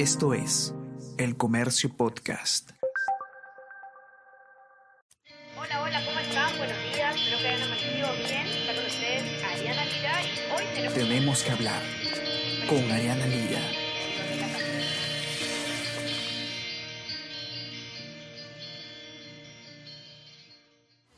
Esto es El Comercio Podcast. Hola, hola, ¿cómo están? Buenos días, espero que hayan amanecido bien. Está con ustedes Ariana Lira y hoy tenemos... Tenemos que hablar con Ariana Lira.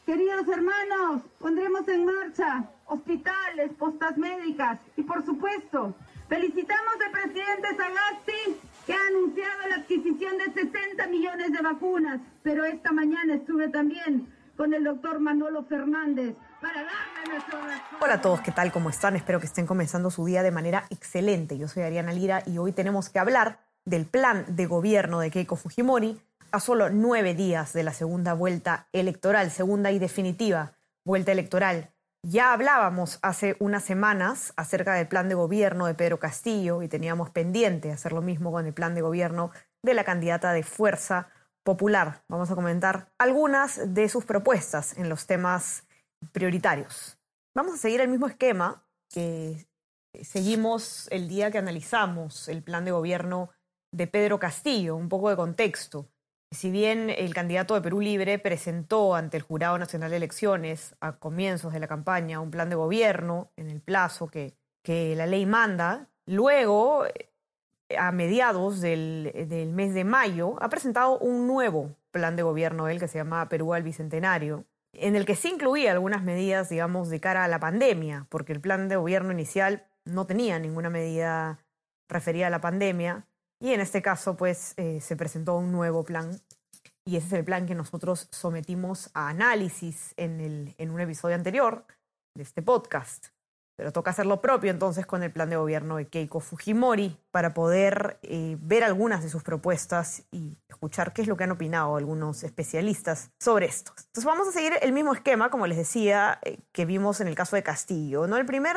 Queridos hermanos, pondremos en marcha hospitales, postas médicas y por supuesto, felicitamos al presidente Sagasti que ha anunciado la adquisición de 60 millones de vacunas, pero esta mañana estuve también con el doctor Manolo Fernández para darle nuestro Hola a todos, ¿qué tal? ¿Cómo están? Espero que estén comenzando su día de manera excelente. Yo soy Ariana Lira y hoy tenemos que hablar del plan de gobierno de Keiko Fujimori a solo nueve días de la segunda vuelta electoral, segunda y definitiva vuelta electoral. Ya hablábamos hace unas semanas acerca del plan de gobierno de Pedro Castillo y teníamos pendiente hacer lo mismo con el plan de gobierno de la candidata de Fuerza Popular. Vamos a comentar algunas de sus propuestas en los temas prioritarios. Vamos a seguir el mismo esquema que seguimos el día que analizamos el plan de gobierno de Pedro Castillo, un poco de contexto. Si bien el candidato de Perú Libre presentó ante el Jurado Nacional de Elecciones a comienzos de la campaña un plan de gobierno en el plazo que, la ley manda, luego, a mediados del, del, mes de mayo, ha presentado un nuevo plan de gobierno, él que se llama Perú al Bicentenario, en el que sí incluía algunas medidas, digamos, de cara a la pandemia, porque el plan de gobierno inicial no tenía ninguna medida referida a la pandemia, y en este caso, pues, eh, se presentó un nuevo plan y ese es el plan que nosotros sometimos a análisis en, el, en un episodio anterior de este podcast. Pero toca hacer lo propio entonces con el plan de gobierno de Keiko Fujimori para poder eh, ver algunas de sus propuestas y escuchar qué es lo que han opinado algunos especialistas sobre esto. Entonces vamos a seguir el mismo esquema, como les decía, eh, que vimos en el caso de Castillo. ¿no? El primer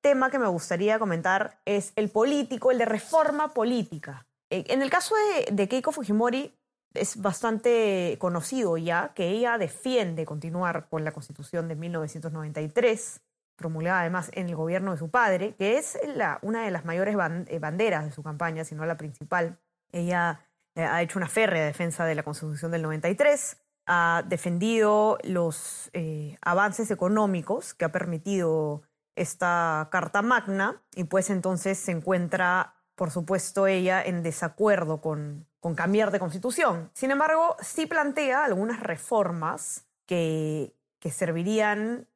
tema que me gustaría comentar es el político, el de reforma política. Eh, en el caso de, de Keiko Fujimori, es bastante conocido ya que ella defiende continuar con la constitución de 1993, promulgada además en el gobierno de su padre, que es una de las mayores banderas de su campaña, si no la principal. Ella eh, ha hecho una férrea defensa de la constitución del 93, ha defendido los eh, avances económicos que ha permitido esta Carta Magna y pues entonces se encuentra, por supuesto, ella en desacuerdo con, con cambiar de constitución. Sin embargo, sí plantea algunas reformas que, que servirían,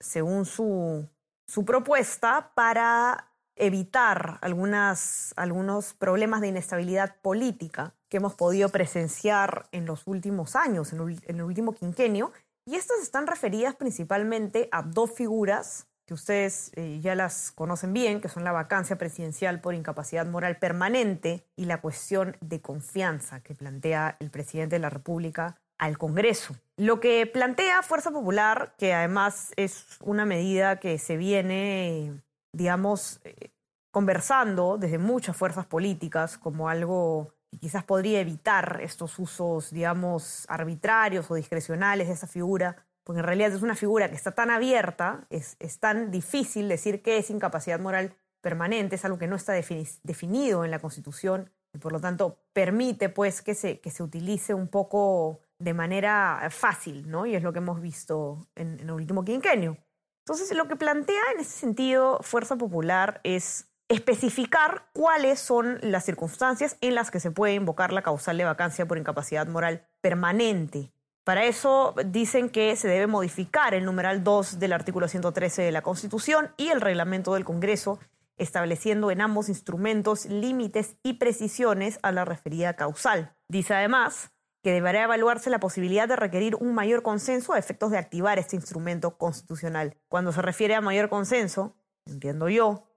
según su, su, propuesta, para evitar algunas, algunos problemas de inestabilidad política que hemos podido presenciar en los últimos años, en el, último quinquenio. Y estas están referidas principalmente a dos figuras que ustedes eh, ya las conocen bien, que son la vacancia presidencial por incapacidad moral permanente y la cuestión de confianza que plantea el presidente de la República al Congreso. Lo que plantea Fuerza Popular, que además es una medida que se viene, digamos, eh, conversando desde muchas fuerzas políticas como algo que quizás podría evitar estos usos, digamos, arbitrarios o discrecionales de esa figura porque en realidad es una figura que está tan abierta, es, tan difícil decir qué es incapacidad moral permanente, es algo que no está definido en la Constitución y por lo tanto permite pues que se, que se utilice un poco de manera fácil, ¿no? Y es lo que hemos visto en, en el último quinquenio. Entonces, lo que plantea en ese sentido Fuerza Popular es especificar cuáles son las circunstancias en las que se puede invocar la causal de vacancia por incapacidad moral permanente. Para eso dicen que se debe modificar el numeral 2 del artículo 113 de la Constitución y el reglamento del Congreso, estableciendo en ambos instrumentos límites y precisiones a la referida causal. Dice además que deberá evaluarse la posibilidad de requerir un mayor consenso a efectos de activar este instrumento constitucional. Cuando se refiere a mayor consenso, entiendo yo,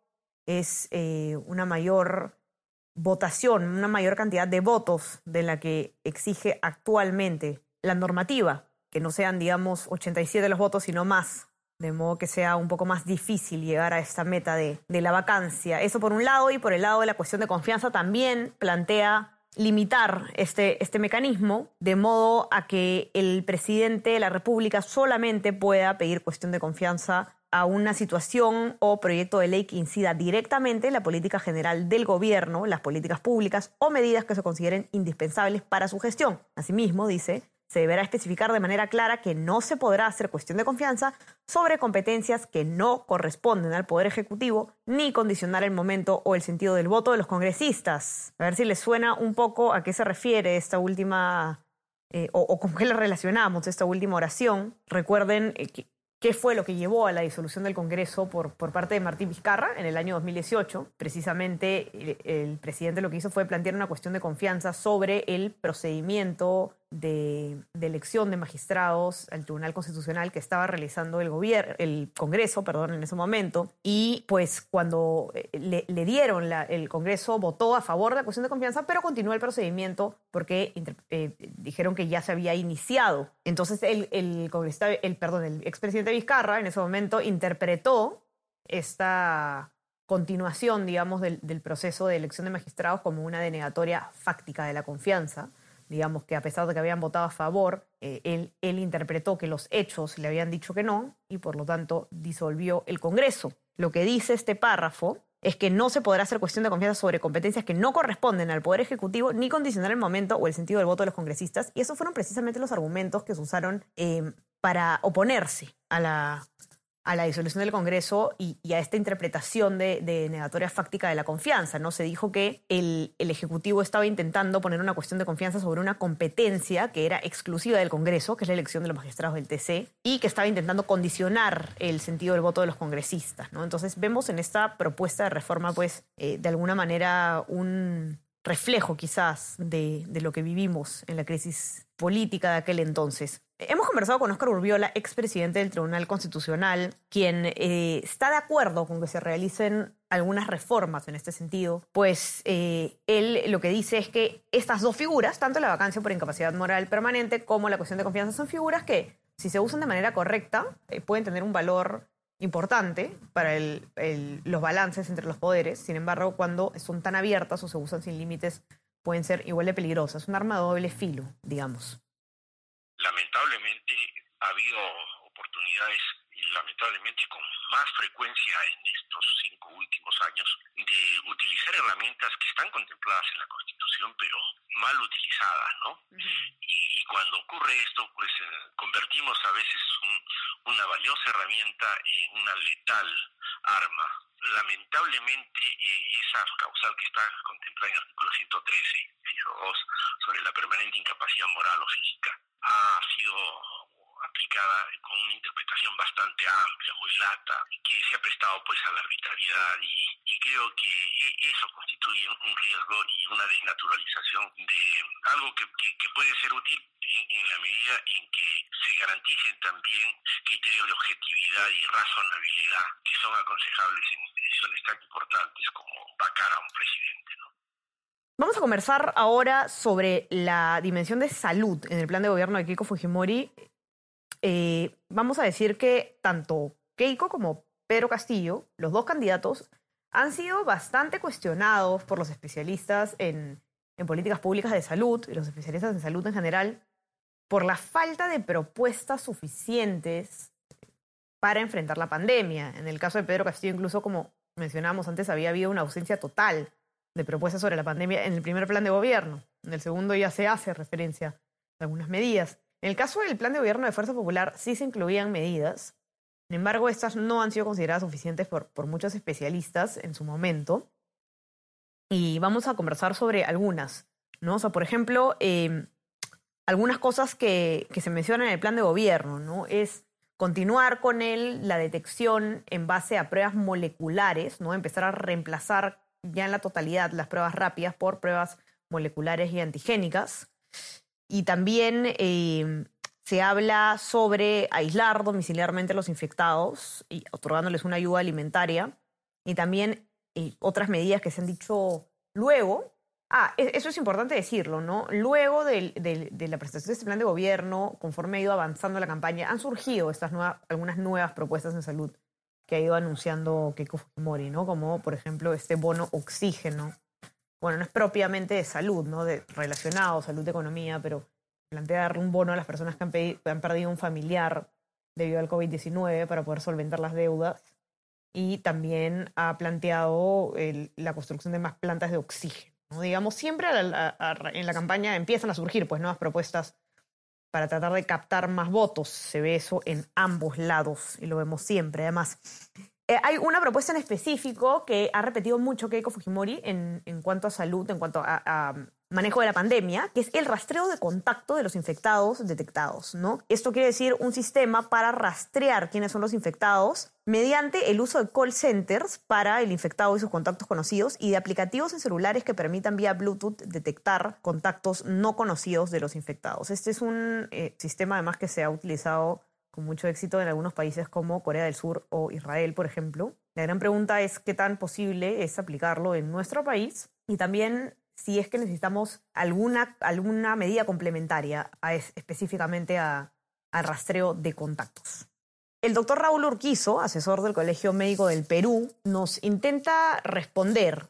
es eh, una mayor votación, una mayor cantidad de votos de la que exige actualmente la normativa, que no sean, digamos, 87 los votos, sino más, de modo que sea un poco más difícil llegar a esta meta de, de, la vacancia. Eso por un lado, y por el lado de la cuestión de confianza también plantea limitar este, este mecanismo de modo a que el presidente de la República solamente pueda pedir cuestión de confianza a una situación o proyecto de ley que incida directamente en la política general del gobierno, las políticas públicas o medidas que se consideren indispensables para su gestión. Asimismo, dice, se deberá especificar de manera clara que no se podrá hacer cuestión de confianza sobre competencias que no corresponden al Poder Ejecutivo, ni condicionar el momento o el sentido del voto de los congresistas. A ver si les suena un poco a qué se refiere esta última, eh, o, con qué le relacionamos esta última oración. Recuerden eh, que qué fue lo que llevó a la disolución del Congreso por, por parte de Martín Vizcarra en el año 2018. Precisamente el, el, presidente lo que hizo fue plantear una cuestión de confianza sobre el procedimiento de, elección de magistrados al Tribunal Constitucional que estaba realizando el gobierno, el Congreso, perdón, en ese momento. Y pues cuando eh, le, dieron, la, el Congreso votó a favor de la cuestión de confianza, pero continuó el procedimiento porque eh, dijeron que ya se había iniciado. Entonces el, el el, perdón, el expresidente Vizcarra en ese momento interpretó esta continuación, digamos, del, del proceso de elección de magistrados como una denegatoria fáctica de la confianza digamos que a pesar de que habían votado a favor, eh, él, él interpretó que los hechos le habían dicho que no y por lo tanto disolvió el Congreso. Lo que dice este párrafo es que no se podrá hacer cuestión de confianza sobre competencias que no corresponden al Poder Ejecutivo ni condicionar el momento o el sentido del voto de los congresistas. Y esos fueron precisamente los argumentos que se usaron eh, para oponerse a la, a la disolución del Congreso y, a esta interpretación de, de, negatoria fáctica de la confianza. ¿no? Se dijo que el, el, Ejecutivo estaba intentando poner una cuestión de confianza sobre una competencia que era exclusiva del Congreso, que es la elección de los magistrados del TC, y que estaba intentando condicionar el sentido del voto de los congresistas. ¿no? Entonces vemos en esta propuesta de reforma, pues, eh, de alguna manera un reflejo quizás de, de lo que vivimos en la crisis política de aquel entonces. Conversado con Óscar Urbiola, expresidente del Tribunal Constitucional, quien eh, está de acuerdo con que se realicen algunas reformas en este sentido, pues eh, él lo que dice es que estas dos figuras, tanto la vacancia por incapacidad moral permanente como la cuestión de confianza, son figuras que, si se usan de manera correcta, eh, pueden tener un valor importante para los balances entre los poderes. Sin embargo, cuando son tan abiertas o se usan sin límites, pueden ser igual de peligrosas. Un arma doble filo, digamos lamentablemente ha habido oportunidades y lamentablemente con más frecuencia en estos cinco últimos años de utilizar herramientas que están contempladas en la Constitución pero mal utilizadas, ¿no? Uh -huh. y, y, cuando ocurre esto, pues eh, convertimos a veces un, una valiosa herramienta en una letal arma. Lamentablemente eh, esa causal que está contemplada en el artículo 113, inciso 2, sobre la permanente incapacidad moral o física, aplicada con una interpretación bastante amplia, muy lata, que se ha prestado pues a la arbitrariedad y, creo que eso constituye un riesgo y una desnaturalización de algo que, puede ser útil en, en, la medida en que se garanticen también criterios de objetividad y razonabilidad que son aconsejables en decisiones tan importantes como vacar a un presidente. Vamos a conversar ahora sobre la dimensión de salud en el plan de gobierno de Keiko Fujimori. Eh, vamos a decir que tanto Keiko como Pedro Castillo, los dos candidatos, han sido bastante cuestionados por los especialistas en, en políticas públicas de salud y los especialistas en salud en general por la falta de propuestas suficientes para enfrentar la pandemia. En el caso de Pedro Castillo, incluso como mencionábamos antes, había habido una ausencia total de propuestas sobre la pandemia en el primer plan de gobierno. En el segundo ya se hace referencia a algunas medidas. En el caso del plan de gobierno de Fuerza Popular sí se incluían medidas. Sin embargo, estas no han sido consideradas suficientes por, por muchos especialistas en su momento. Y vamos a conversar sobre algunas. ¿no? Por ejemplo, eh, algunas cosas que, que, se mencionan en el plan de gobierno. ¿no? Es continuar con él la detección en base a pruebas moleculares, ¿no? empezar a reemplazar ya en la totalidad las pruebas rápidas por pruebas moleculares y antigénicas. Y también eh, se habla sobre aislar domiciliarmente a los infectados y otorgándoles una ayuda alimentaria. Y también eh, otras medidas que se han dicho luego. Ah, eso es importante decirlo, ¿no? Luego de, de, de, la presentación de este plan de gobierno, conforme ha ido avanzando la campaña, han surgido estas nuevas, algunas nuevas propuestas en salud que ha ido anunciando Keiko Fujimori, ¿no? Como, por ejemplo, este bono oxígeno. Bueno, no es propiamente de salud, ¿no? De, relacionado, salud economía, pero plantea darle un bono a las personas que han, pedido, han perdido un familiar debido al COVID-19 para poder solventar las deudas y también ha planteado la construcción de más plantas de oxígeno. Digamos, siempre en la campaña empiezan a surgir pues, nuevas propuestas para tratar de captar más votos. Se ve eso en ambos lados y lo vemos siempre. Además, eh, hay una propuesta en específico que ha repetido mucho Keiko Fujimori en, en cuanto a salud, en cuanto a, manejo de la pandemia, que es el rastreo de contacto de los infectados detectados, ¿no? Esto quiere decir un sistema para rastrear quiénes son los infectados mediante el uso de call centers para el infectado y sus contactos conocidos y de aplicativos en celulares que permitan vía Bluetooth detectar contactos no conocidos de los infectados. Este es un eh, sistema además que se ha utilizado con mucho éxito en algunos países como Corea del Sur o Israel, por ejemplo. La gran pregunta es qué tan posible es aplicarlo en nuestro país y también si es que necesitamos alguna, alguna medida complementaria específicamente al rastreo de contactos. El doctor Raúl Urquizo, asesor del Colegio Médico del Perú, nos intenta responder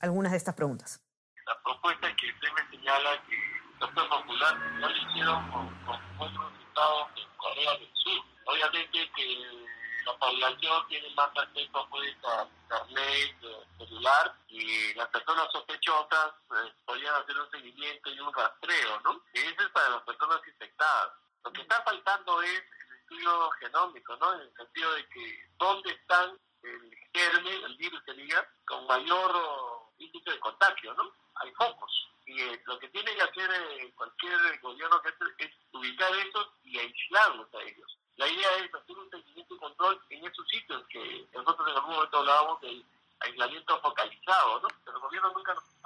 algunas de estas preguntas. La propuesta que usted me señala que el sector popular no lo hicieron con, con buenos resultados en Corea del Sur. Obviamente que la población tiene más acceso pues, a internet, eh, celular, y las personas sospechosas eh, podrían hacer un seguimiento y un rastreo, ¿no? Y eso es para las personas infectadas. Lo que está faltando es el estudio genómico, ¿no? En el sentido de que dónde están el germen, el virus sería, con mayor índice de contagio, ¿no? Hay focos. Y eh, lo que tiene que hacer cualquier gobierno es ubicar esos y aislarlos a ellos. La idea es hacer un seguimiento y control en esos sitios que nosotros en algún momento hablábamos de aislamiento focalizado, ¿no? Pero el gobierno nunca nos hizo.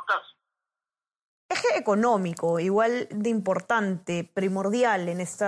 Eje económico, igual de importante, primordial en este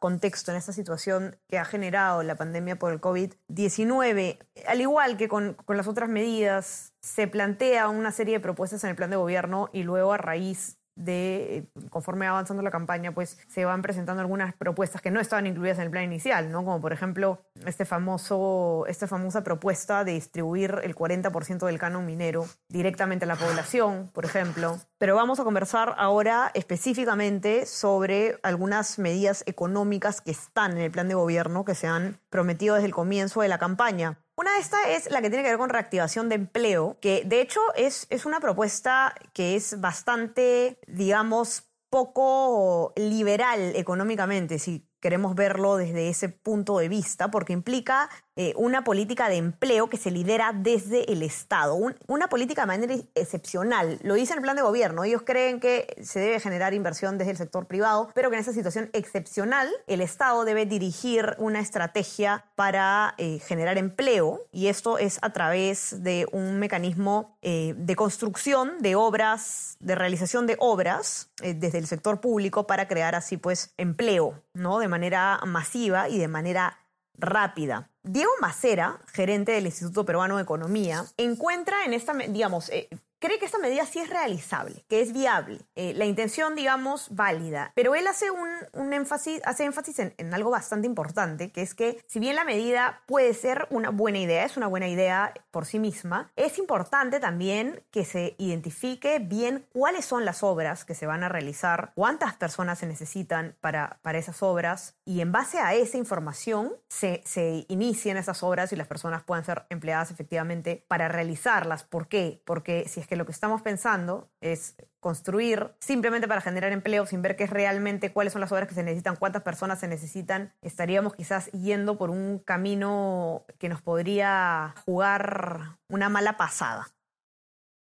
contexto, en esta situación que ha generado la pandemia por el COVID-19. Al igual que con, con las otras medidas, se plantea una serie de propuestas en el plan de gobierno y luego a raíz de, conforme avanzando la campaña, pues se van presentando algunas propuestas que no estaban incluidas en el plan inicial, ¿no? Como por ejemplo este famoso, esta famosa propuesta de distribuir el 40% del canon minero directamente a la población, por ejemplo. Pero vamos a conversar ahora específicamente sobre algunas medidas económicas que están en el plan de gobierno que se han prometido desde el comienzo de la campaña. Una de estas es la que tiene que ver con reactivación de empleo, que de hecho es, es una propuesta que es bastante, digamos, poco liberal económicamente, queremos verlo desde ese punto de vista, porque implica eh, una política de empleo que se lidera desde el Estado, una política de manera excepcional. Lo dice el plan de gobierno, ellos creen que se debe generar inversión desde el sector privado, pero que en esa situación excepcional el Estado debe dirigir una estrategia para eh, generar empleo y esto es a través de un mecanismo eh, de construcción de obras, de realización de obras desde el sector público para crear así pues empleo, ¿no? Manera masiva y de manera rápida. Diego Macera, gerente del Instituto Peruano de Economía, encuentra en esta, digamos, eh, cree que esta medida sí es realizable, que es viable, eh, la intención, digamos, válida, pero él hace un, énfasis, hace énfasis en, algo bastante importante, que es que si bien la medida puede ser una buena idea, es una buena idea por sí misma, es importante también que se identifique bien cuáles son las obras que se van a realizar, cuántas personas se necesitan para, para esas obras, y en base a esa información se, se inicien esas obras y las personas puedan ser empleadas efectivamente para realizarlas. ¿Por qué? Porque si es que lo que estamos pensando es construir simplemente para generar empleo sin ver qué es realmente cuáles son las obras que se necesitan, cuántas personas se necesitan, estaríamos quizás yendo por un camino que nos podría jugar una mala pasada.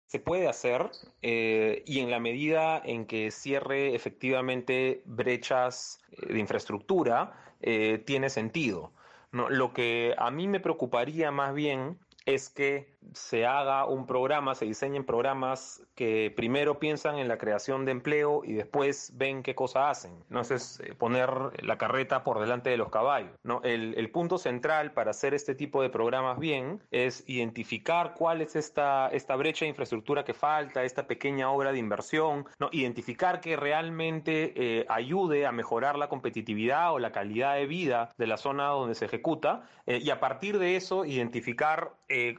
Se puede hacer eh, y en la medida en que cierre efectivamente brechas eh, de infraestructura, eh, tiene sentido. ¿no? Lo que a mí me preocuparía más bien es que se haga un programa, se diseñen programas que primero piensan en la creación de empleo y después ven qué cosa hacen. No es eh, poner la carreta por delante de los caballos. ¿no? El, punto central para hacer este tipo de programas bien es identificar cuál es esta, esta brecha de infraestructura que falta, esta pequeña obra de inversión, ¿no? identificar que realmente eh, ayude a mejorar la competitividad o la calidad de vida de la zona donde se ejecuta eh, y a partir de eso identificar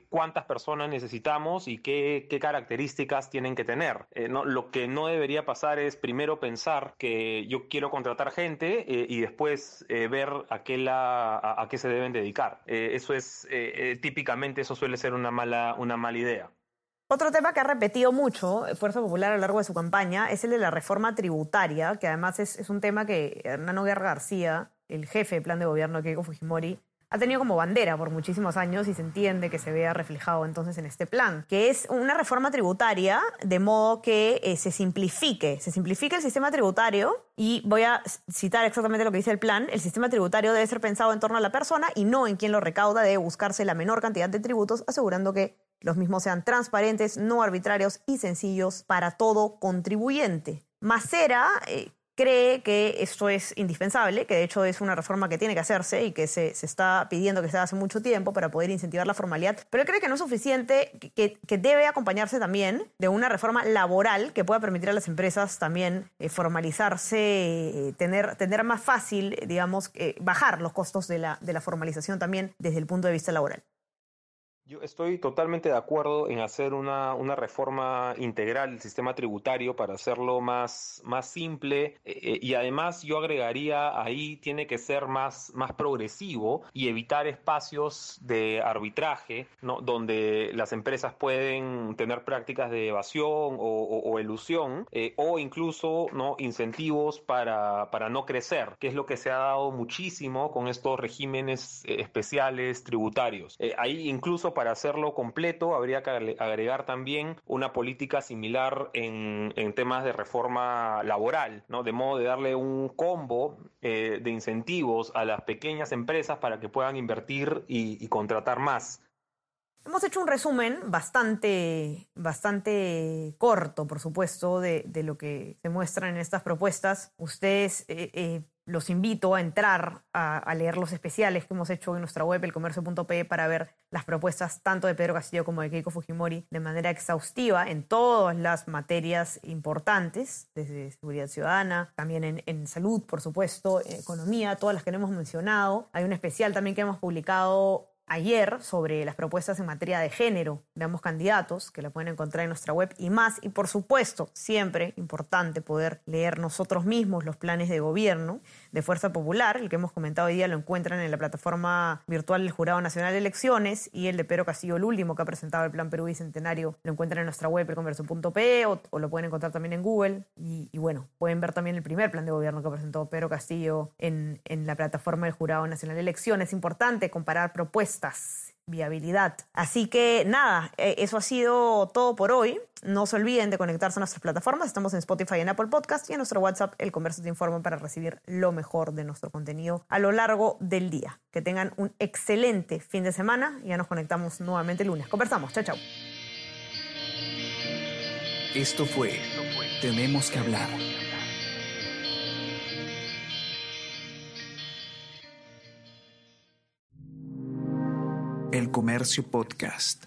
cuántas personas persona necesitamos y qué, qué características tienen que tener. Eh, no, lo que no debería pasar es primero pensar que yo quiero contratar gente eh, y después eh, ver a qué, la, a, qué se deben dedicar. Eso es, típicamente, eso suele ser una mala, una mala idea. Otro tema que ha repetido mucho Fuerza Popular a lo largo de su campaña es el de la reforma tributaria, que además es, es un tema que Hernán Guerra García, el jefe de plan de gobierno Keiko Fujimori, ha tenido como bandera por muchísimos años y se entiende que se vea reflejado entonces en este plan, que es una reforma tributaria de modo que eh, se simplifique, se simplifique el sistema tributario y voy a citar exactamente lo que dice el plan, el sistema tributario debe ser pensado en torno a la persona y no en quien lo recauda, debe buscarse la menor cantidad de tributos, asegurando que los mismos sean transparentes, no arbitrarios y sencillos para todo contribuyente. Macera eh, cree que esto es indispensable, que de hecho es una reforma que tiene que hacerse y que se, se está pidiendo que se haga hace mucho tiempo para poder incentivar la formalidad, pero cree que no es suficiente, que, que debe acompañarse también de una reforma laboral que pueda permitir a las empresas también eh, formalizarse, eh, tener, tener más fácil, digamos, eh, bajar los costos de la, de la formalización también desde el punto de vista laboral. Yo estoy totalmente de acuerdo en hacer una, una reforma integral del sistema tributario para hacerlo más, más simple eh, y además yo agregaría ahí tiene que ser más, más progresivo y evitar espacios de arbitraje ¿no? donde las empresas pueden tener prácticas de evasión o, o, o elusión eh, o incluso ¿no? incentivos para, para no crecer, que es lo que se ha dado muchísimo con estos regímenes eh, especiales tributarios. ahí incluso para hacerlo completo habría que agregar también una política similar en, temas de reforma laboral, de modo de darle un combo eh, de incentivos a las pequeñas empresas para que puedan invertir y, contratar más. Hemos hecho un resumen bastante, bastante corto, por supuesto, de, de lo que se muestran en estas propuestas. Ustedes eh, eh, los invito a entrar a, leer los especiales que hemos hecho en nuestra web, elcomercio.pe, para ver las propuestas tanto de Pedro Castillo como de Keiko Fujimori de manera exhaustiva en todas las materias importantes, desde seguridad ciudadana, también en, en salud, por supuesto, economía, todas las que no hemos mencionado. Hay un especial también que hemos publicado ayer sobre las propuestas en materia de género de ambos candidatos, que la pueden encontrar en nuestra web y más. Y por supuesto, siempre importante poder leer nosotros mismos los planes de gobierno de Fuerza Popular. El que hemos comentado hoy día lo encuentran en la plataforma virtual del Jurado Nacional de Elecciones y el de Pedro Castillo, el último que ha presentado el Plan Perú Bicentenario, lo encuentran en nuestra web, elconverso.pe o, o, lo pueden encontrar también en Google. Y, bueno, pueden ver también el primer plan de gobierno que presentó Pedro Castillo en, en la plataforma del Jurado Nacional de Elecciones. Es importante comparar propuestas viabilidad. Así que nada, eh, eso ha sido todo por hoy. No se olviden de conectarse a nuestras plataformas. Estamos en Spotify en Apple Podcast y en nuestro WhatsApp, El Converso te informa para recibir lo mejor de nuestro contenido a lo largo del día. Que tengan un excelente fin de semana y ya nos conectamos nuevamente el lunes. Conversamos. Chao, chao. Esto fue Tenemos que hablar. Comercio Podcast.